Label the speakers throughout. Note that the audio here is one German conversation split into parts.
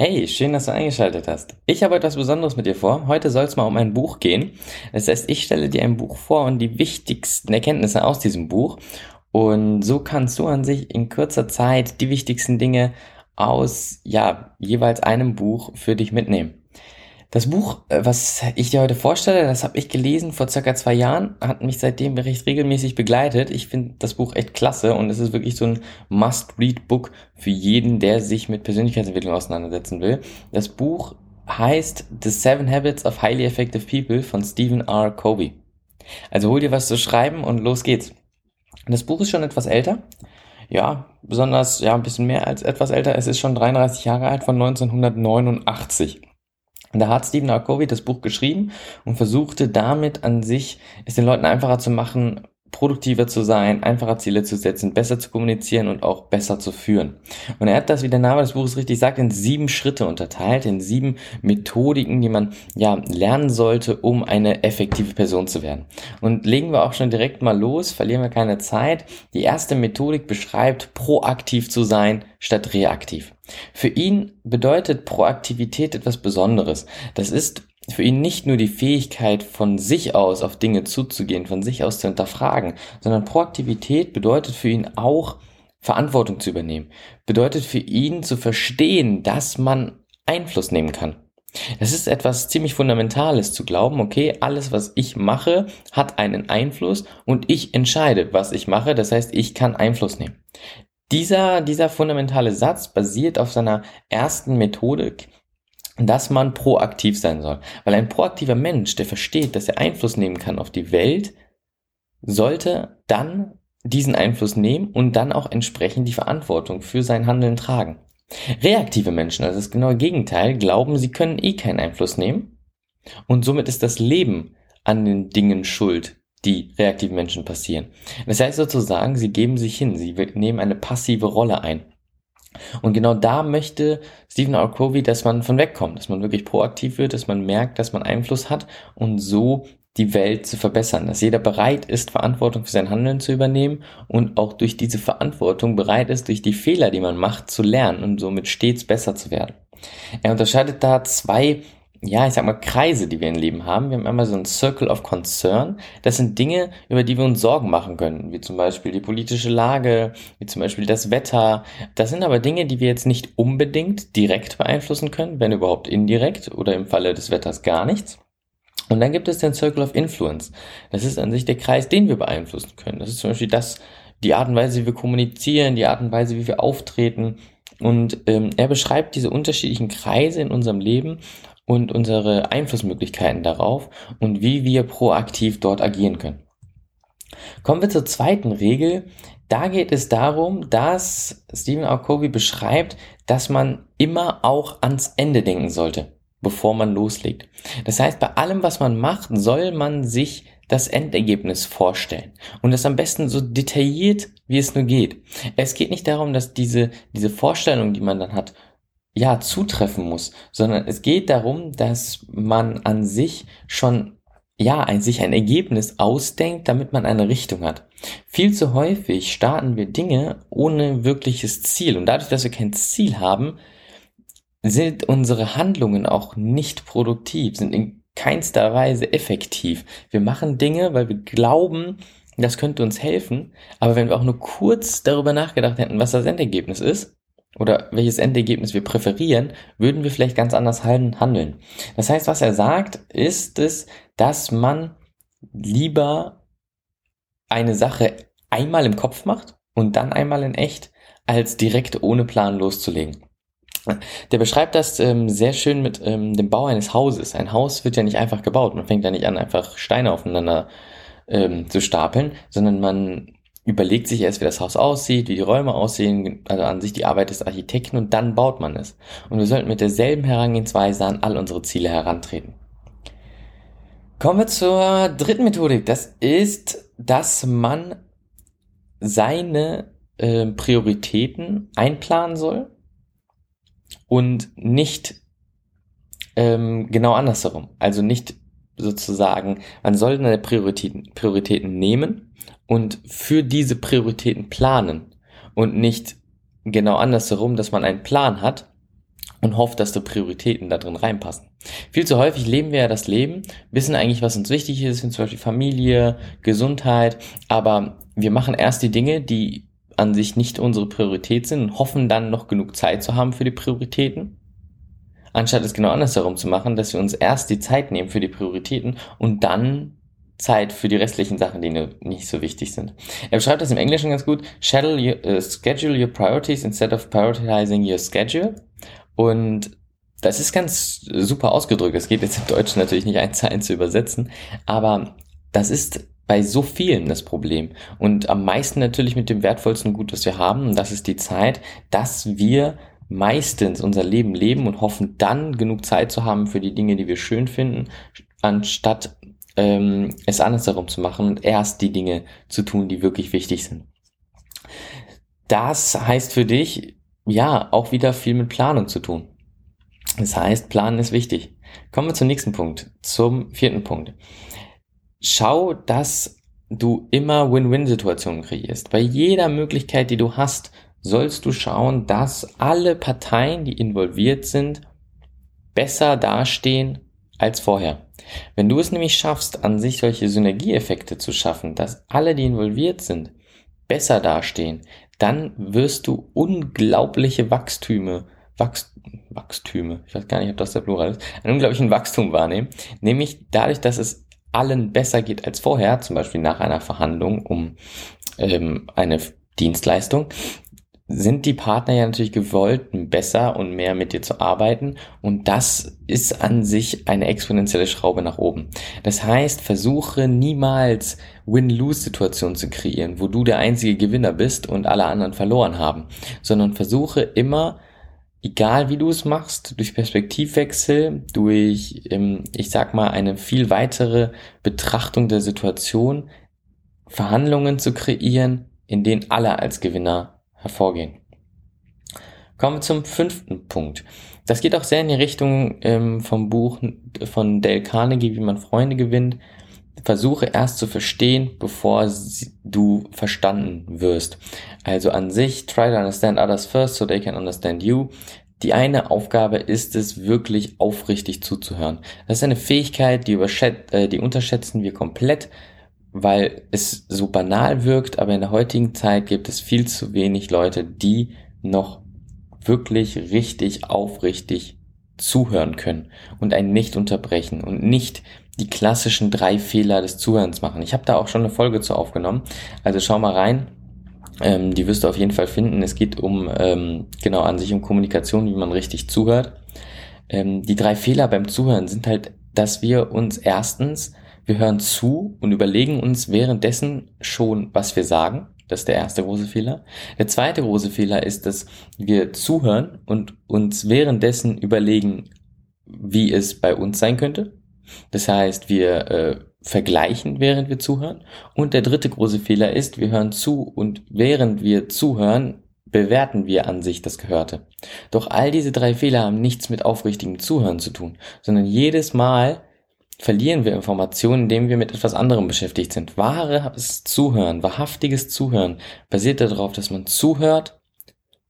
Speaker 1: Hey, schön, dass du eingeschaltet hast. Ich habe etwas Besonderes mit dir vor. Heute soll es mal um ein Buch gehen. Das heißt, ich stelle dir ein Buch vor und die wichtigsten Erkenntnisse aus diesem Buch. Und so kannst du an sich in kurzer Zeit die wichtigsten Dinge aus, ja, jeweils einem Buch für dich mitnehmen. Das Buch, äh, was ich dir heute vorstelle, das habe ich gelesen vor circa zwei Jahren, hat mich seitdem recht regelmäßig begleitet. Ich finde das Buch echt klasse und es ist wirklich so ein Must-Read-Book für jeden, der sich mit Persönlichkeitsentwicklung auseinandersetzen will. Das Buch heißt The Seven Habits of Highly Effective People von Stephen R. Covey. Also hol dir was zu schreiben und los geht's. Das Buch ist schon etwas älter. Ja, besonders, ja, ein bisschen mehr als etwas älter. Es ist schon 33 Jahre alt von 1989. Da hat Stephen R. Covey das Buch geschrieben und versuchte damit an sich, es den Leuten einfacher zu machen, produktiver zu sein, einfacher Ziele zu setzen, besser zu kommunizieren und auch besser zu führen. Und er hat das, wie der Name des Buches richtig sagt, in sieben Schritte unterteilt, in sieben Methodiken, die man ja lernen sollte, um eine effektive Person zu werden. Und legen wir auch schon direkt mal los, verlieren wir keine Zeit. Die erste Methodik beschreibt, proaktiv zu sein statt reaktiv. Für ihn bedeutet Proaktivität etwas Besonderes. Das ist für ihn nicht nur die Fähigkeit, von sich aus auf Dinge zuzugehen, von sich aus zu hinterfragen, sondern Proaktivität bedeutet für ihn auch, Verantwortung zu übernehmen. Bedeutet für ihn zu verstehen, dass man Einfluss nehmen kann. Das ist etwas ziemlich Fundamentales zu glauben, okay, alles, was ich mache, hat einen Einfluss und ich entscheide, was ich mache. Das heißt, ich kann Einfluss nehmen. Dieser, dieser fundamentale Satz basiert auf seiner ersten Methodik, dass man proaktiv sein soll. Weil ein proaktiver Mensch, der versteht, dass er Einfluss nehmen kann auf die Welt, sollte dann diesen Einfluss nehmen und dann auch entsprechend die Verantwortung für sein Handeln tragen. Reaktive Menschen, also das genaue Gegenteil, glauben, sie können eh keinen Einfluss nehmen und somit ist das Leben an den Dingen schuld, die reaktiven Menschen passieren. Das heißt sozusagen, sie geben sich hin, sie nehmen eine passive Rolle ein. Und genau da möchte Stephen R. Covey, dass man von wegkommt, dass man wirklich proaktiv wird, dass man merkt, dass man Einfluss hat und so die Welt zu verbessern, dass jeder bereit ist, Verantwortung für sein Handeln zu übernehmen und auch durch diese Verantwortung bereit ist, durch die Fehler, die man macht, zu lernen und somit stets besser zu werden. Er unterscheidet da zwei ja, ich sag mal, Kreise, die wir im Leben haben. Wir haben einmal so ein Circle of Concern. Das sind Dinge, über die wir uns Sorgen machen können, wie zum Beispiel die politische Lage, wie zum Beispiel das Wetter. Das sind aber Dinge, die wir jetzt nicht unbedingt direkt beeinflussen können, wenn überhaupt indirekt oder im Falle des Wetters gar nichts. Und dann gibt es den Circle of Influence. Das ist an sich der Kreis, den wir beeinflussen können. Das ist zum Beispiel das, die Art und Weise, wie wir kommunizieren, die Art und Weise, wie wir auftreten. Und ähm, er beschreibt diese unterschiedlichen Kreise in unserem Leben und unsere Einflussmöglichkeiten darauf und wie wir proaktiv dort agieren können. Kommen wir zur zweiten Regel. Da geht es darum, dass Stephen R. Covey beschreibt, dass man immer auch ans Ende denken sollte, bevor man loslegt. Das heißt, bei allem, was man macht, soll man sich das Endergebnis vorstellen. Und das am besten so detailliert, wie es nur geht. Es geht nicht darum, dass diese, diese Vorstellung, die man dann hat, ja, zutreffen muss, sondern es geht darum, dass man an sich schon ja, ein, sich ein Ergebnis ausdenkt, damit man eine Richtung hat. Viel zu häufig starten wir Dinge ohne wirkliches Ziel. Und dadurch, dass wir kein Ziel haben, sind unsere Handlungen auch nicht produktiv, sind in keinster Weise effektiv. Wir machen Dinge, weil wir glauben, das könnte uns helfen. Aber wenn wir auch nur kurz darüber nachgedacht hätten, was das Endergebnis ist, oder welches Endergebnis wir präferieren, würden wir vielleicht ganz anders handeln. Das heißt, was er sagt, ist es, dass man lieber eine Sache einmal im Kopf macht und dann einmal in echt, als direkt ohne Plan loszulegen. Der beschreibt das ähm, sehr schön mit ähm, dem Bau eines Hauses. Ein Haus wird ja nicht einfach gebaut. Man fängt ja nicht an, einfach Steine aufeinander ähm, zu stapeln, sondern man überlegt sich erst, wie das Haus aussieht, wie die Räume aussehen, also an sich die Arbeit des Architekten und dann baut man es. Und wir sollten mit derselben Herangehensweise an all unsere Ziele herantreten. Kommen wir zur dritten Methodik. Das ist, dass man seine äh, Prioritäten einplanen soll und nicht ähm, genau andersherum. Also nicht sozusagen, man soll seine Prioritäten, Prioritäten nehmen und für diese Prioritäten planen und nicht genau andersherum, dass man einen Plan hat und hofft, dass die Prioritäten da drin reinpassen. Viel zu häufig leben wir ja das Leben, wissen eigentlich, was uns wichtig ist, sind zum Beispiel Familie, Gesundheit, aber wir machen erst die Dinge, die an sich nicht unsere Priorität sind und hoffen dann noch genug Zeit zu haben für die Prioritäten. Anstatt es genau andersherum zu machen, dass wir uns erst die Zeit nehmen für die Prioritäten und dann Zeit für die restlichen Sachen, die nicht so wichtig sind. Er beschreibt das im Englischen ganz gut. Schedule your, uh, schedule your priorities instead of prioritizing your schedule. Und das ist ganz super ausgedrückt. Das geht jetzt im Deutschen natürlich nicht eins zu eins zu übersetzen, aber das ist bei so vielen das Problem. Und am meisten natürlich mit dem wertvollsten Gut, das wir haben, und das ist die Zeit, dass wir meistens unser Leben leben und hoffen dann genug Zeit zu haben für die Dinge, die wir schön finden, anstatt ähm, es andersherum zu machen und erst die Dinge zu tun, die wirklich wichtig sind. Das heißt für dich, ja, auch wieder viel mit Planung zu tun. Das heißt, Planen ist wichtig. Kommen wir zum nächsten Punkt, zum vierten Punkt. Schau, dass du immer Win-Win-Situationen kreierst. Bei jeder Möglichkeit, die du hast, sollst du schauen, dass alle Parteien, die involviert sind, besser dastehen als vorher. Wenn du es nämlich schaffst, an sich solche Synergieeffekte zu schaffen, dass alle, die involviert sind, besser dastehen, dann wirst du unglaubliche Wachstüme, Wachst, Wachstüme, ich weiß gar nicht, ob das der Plural ist, einen unglaublichen Wachstum wahrnehmen, nämlich dadurch, dass es allen besser geht als vorher, zum Beispiel nach einer Verhandlung um ähm, eine Dienstleistung, sind die Partner ja natürlich gewollt, besser und mehr mit dir zu arbeiten. Und das ist an sich eine exponentielle Schraube nach oben. Das heißt, versuche niemals Win-Lose-Situationen zu kreieren, wo du der einzige Gewinner bist und alle anderen verloren haben, sondern versuche immer, egal wie du es machst, durch Perspektivwechsel, durch, ähm, ich sag mal, eine viel weitere Betrachtung der Situation, Verhandlungen zu kreieren, in denen alle als Gewinner hervorgehen. Kommen wir zum fünften Punkt. Das geht auch sehr in die Richtung ähm, vom Buch von Dale Carnegie, wie man Freunde gewinnt. Versuche erst zu verstehen, bevor du verstanden wirst. Also an sich, try to understand others first so they can understand you. Die eine Aufgabe ist es, wirklich aufrichtig zuzuhören. Das ist eine Fähigkeit, die, äh, die unterschätzen wir komplett weil es so banal wirkt, aber in der heutigen Zeit gibt es viel zu wenig Leute, die noch wirklich richtig aufrichtig zuhören können und einen nicht unterbrechen und nicht die klassischen drei Fehler des Zuhörens machen. Ich habe da auch schon eine Folge zu aufgenommen, also schau mal rein. Ähm, die wirst du auf jeden Fall finden. Es geht um ähm, genau an sich um Kommunikation, wie man richtig zuhört. Ähm, die drei Fehler beim Zuhören sind halt, dass wir uns erstens wir hören zu und überlegen uns währenddessen schon, was wir sagen. Das ist der erste große Fehler. Der zweite große Fehler ist, dass wir zuhören und uns währenddessen überlegen, wie es bei uns sein könnte. Das heißt, wir äh, vergleichen, während wir zuhören. Und der dritte große Fehler ist, wir hören zu und während wir zuhören, bewerten wir an sich das Gehörte. Doch all diese drei Fehler haben nichts mit aufrichtigem Zuhören zu tun, sondern jedes Mal, verlieren wir Informationen, indem wir mit etwas anderem beschäftigt sind. Wahres Zuhören, wahrhaftiges Zuhören basiert darauf, dass man zuhört,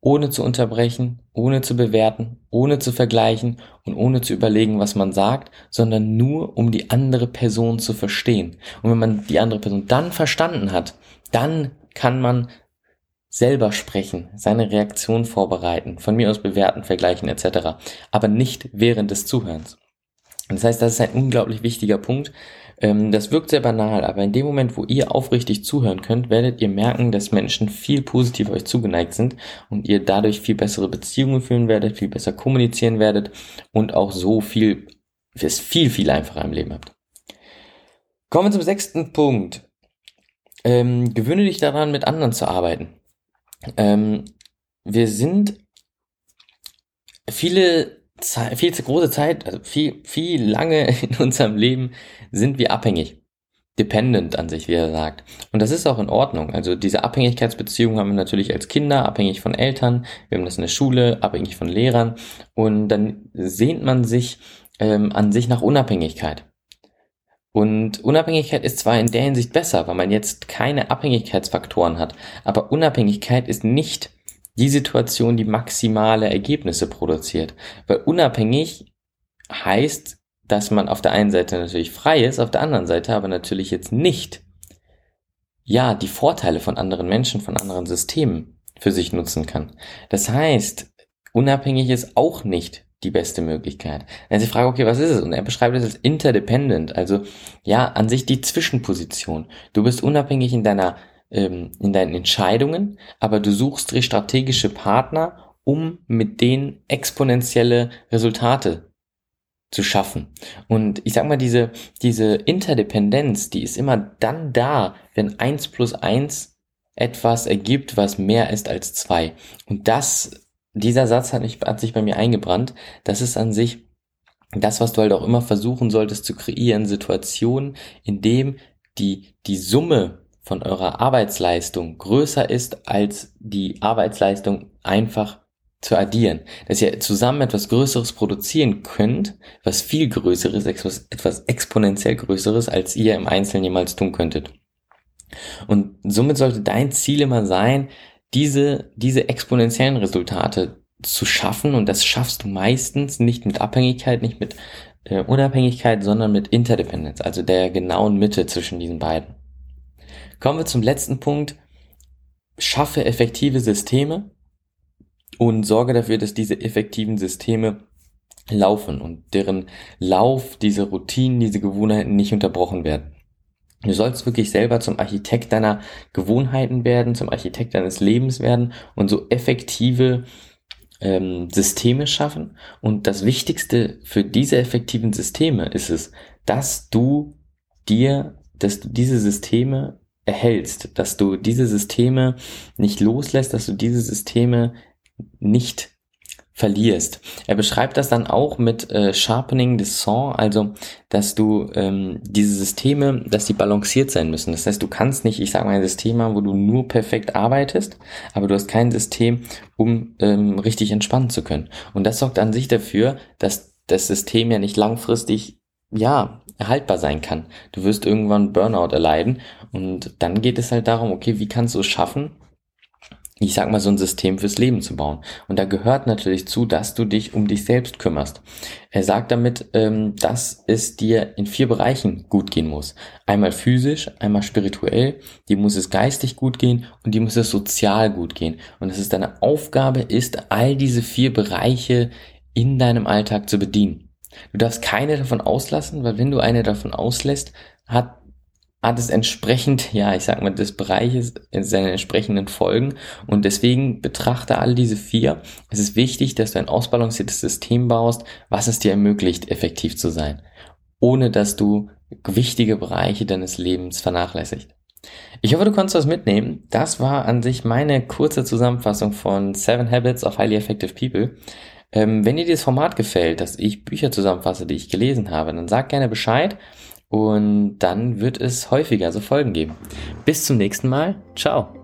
Speaker 1: ohne zu unterbrechen, ohne zu bewerten, ohne zu vergleichen und ohne zu überlegen, was man sagt, sondern nur um die andere Person zu verstehen. Und wenn man die andere Person dann verstanden hat, dann kann man selber sprechen, seine Reaktion vorbereiten, von mir aus bewerten, vergleichen etc., aber nicht während des Zuhörens. Das heißt, das ist ein unglaublich wichtiger Punkt. Ähm, das wirkt sehr banal, aber in dem Moment, wo ihr aufrichtig zuhören könnt, werdet ihr merken, dass Menschen viel positiv euch zugeneigt sind und ihr dadurch viel bessere Beziehungen führen werdet, viel besser kommunizieren werdet und auch so viel, es viel, viel einfacher im Leben habt. Kommen wir zum sechsten Punkt. Ähm, gewöhne dich daran, mit anderen zu arbeiten. Ähm, wir sind viele viel zu große Zeit, also viel, viel lange in unserem Leben sind wir abhängig. Dependent an sich, wie er sagt. Und das ist auch in Ordnung. Also diese Abhängigkeitsbeziehung haben wir natürlich als Kinder, abhängig von Eltern, wir haben das in der Schule, abhängig von Lehrern. Und dann sehnt man sich ähm, an sich nach Unabhängigkeit. Und Unabhängigkeit ist zwar in der Hinsicht besser, weil man jetzt keine Abhängigkeitsfaktoren hat, aber Unabhängigkeit ist nicht die Situation, die maximale Ergebnisse produziert. Weil unabhängig heißt, dass man auf der einen Seite natürlich frei ist, auf der anderen Seite aber natürlich jetzt nicht, ja, die Vorteile von anderen Menschen, von anderen Systemen für sich nutzen kann. Das heißt, unabhängig ist auch nicht die beste Möglichkeit. Wenn Sie fragen, okay, was ist es? Und er beschreibt es als interdependent, also ja, an sich die Zwischenposition. Du bist unabhängig in deiner, ähm, in deinen Entscheidungen, aber du suchst strategische Partner, um mit denen exponentielle Resultate zu schaffen. Und ich sag mal, diese, diese Interdependenz, die ist immer dann da, wenn eins plus eins etwas ergibt, was mehr ist als zwei. Und das dieser Satz hat, mich, hat sich bei mir eingebrannt. Das ist an sich das, was du halt auch immer versuchen solltest zu kreieren, Situationen, in dem die, die Summe von eurer Arbeitsleistung größer ist als die Arbeitsleistung einfach zu addieren. Dass ihr zusammen etwas Größeres produzieren könnt, was viel Größeres, etwas, etwas exponentiell Größeres, als ihr im Einzelnen jemals tun könntet. Und somit sollte dein Ziel immer sein, diese, diese exponentiellen Resultate zu schaffen und das schaffst du meistens nicht mit Abhängigkeit, nicht mit äh, Unabhängigkeit, sondern mit Interdependenz, also der genauen Mitte zwischen diesen beiden. Kommen wir zum letzten Punkt. Schaffe effektive Systeme und sorge dafür, dass diese effektiven Systeme laufen und deren Lauf, diese Routinen, diese Gewohnheiten nicht unterbrochen werden. Du sollst wirklich selber zum Architekt deiner Gewohnheiten werden, zum Architekt deines Lebens werden und so effektive ähm, Systeme schaffen. Und das Wichtigste für diese effektiven Systeme ist es, dass du dir, dass du diese Systeme erhältst, dass du diese Systeme nicht loslässt, dass du diese Systeme nicht verlierst. Er beschreibt das dann auch mit äh, Sharpening the Saw, also dass du ähm, diese Systeme, dass die balanciert sein müssen. Das heißt, du kannst nicht, ich sage mal, ein System haben, wo du nur perfekt arbeitest, aber du hast kein System, um ähm, richtig entspannen zu können. Und das sorgt an sich dafür, dass das System ja nicht langfristig ja, erhaltbar sein kann. Du wirst irgendwann Burnout erleiden und dann geht es halt darum, okay, wie kannst du es schaffen, ich sag mal, so ein System fürs Leben zu bauen. Und da gehört natürlich zu, dass du dich um dich selbst kümmerst. Er sagt damit, ähm, dass es dir in vier Bereichen gut gehen muss. Einmal physisch, einmal spirituell, die muss es geistig gut gehen und die muss es sozial gut gehen. Und es ist deine Aufgabe ist, all diese vier Bereiche in deinem Alltag zu bedienen. Du darfst keine davon auslassen, weil wenn du eine davon auslässt, hat hat es entsprechend, ja, ich sag mal, des Bereiches in seinen entsprechenden Folgen. Und deswegen betrachte all diese vier. Es ist wichtig, dass du ein ausbalanciertes System baust, was es dir ermöglicht, effektiv zu sein. Ohne dass du wichtige Bereiche deines Lebens vernachlässigt. Ich hoffe, du konntest was mitnehmen. Das war an sich meine kurze Zusammenfassung von Seven Habits of Highly Effective People. Ähm, wenn dir dieses Format gefällt, dass ich Bücher zusammenfasse, die ich gelesen habe, dann sag gerne Bescheid. Und dann wird es häufiger so Folgen geben. Bis zum nächsten Mal. Ciao.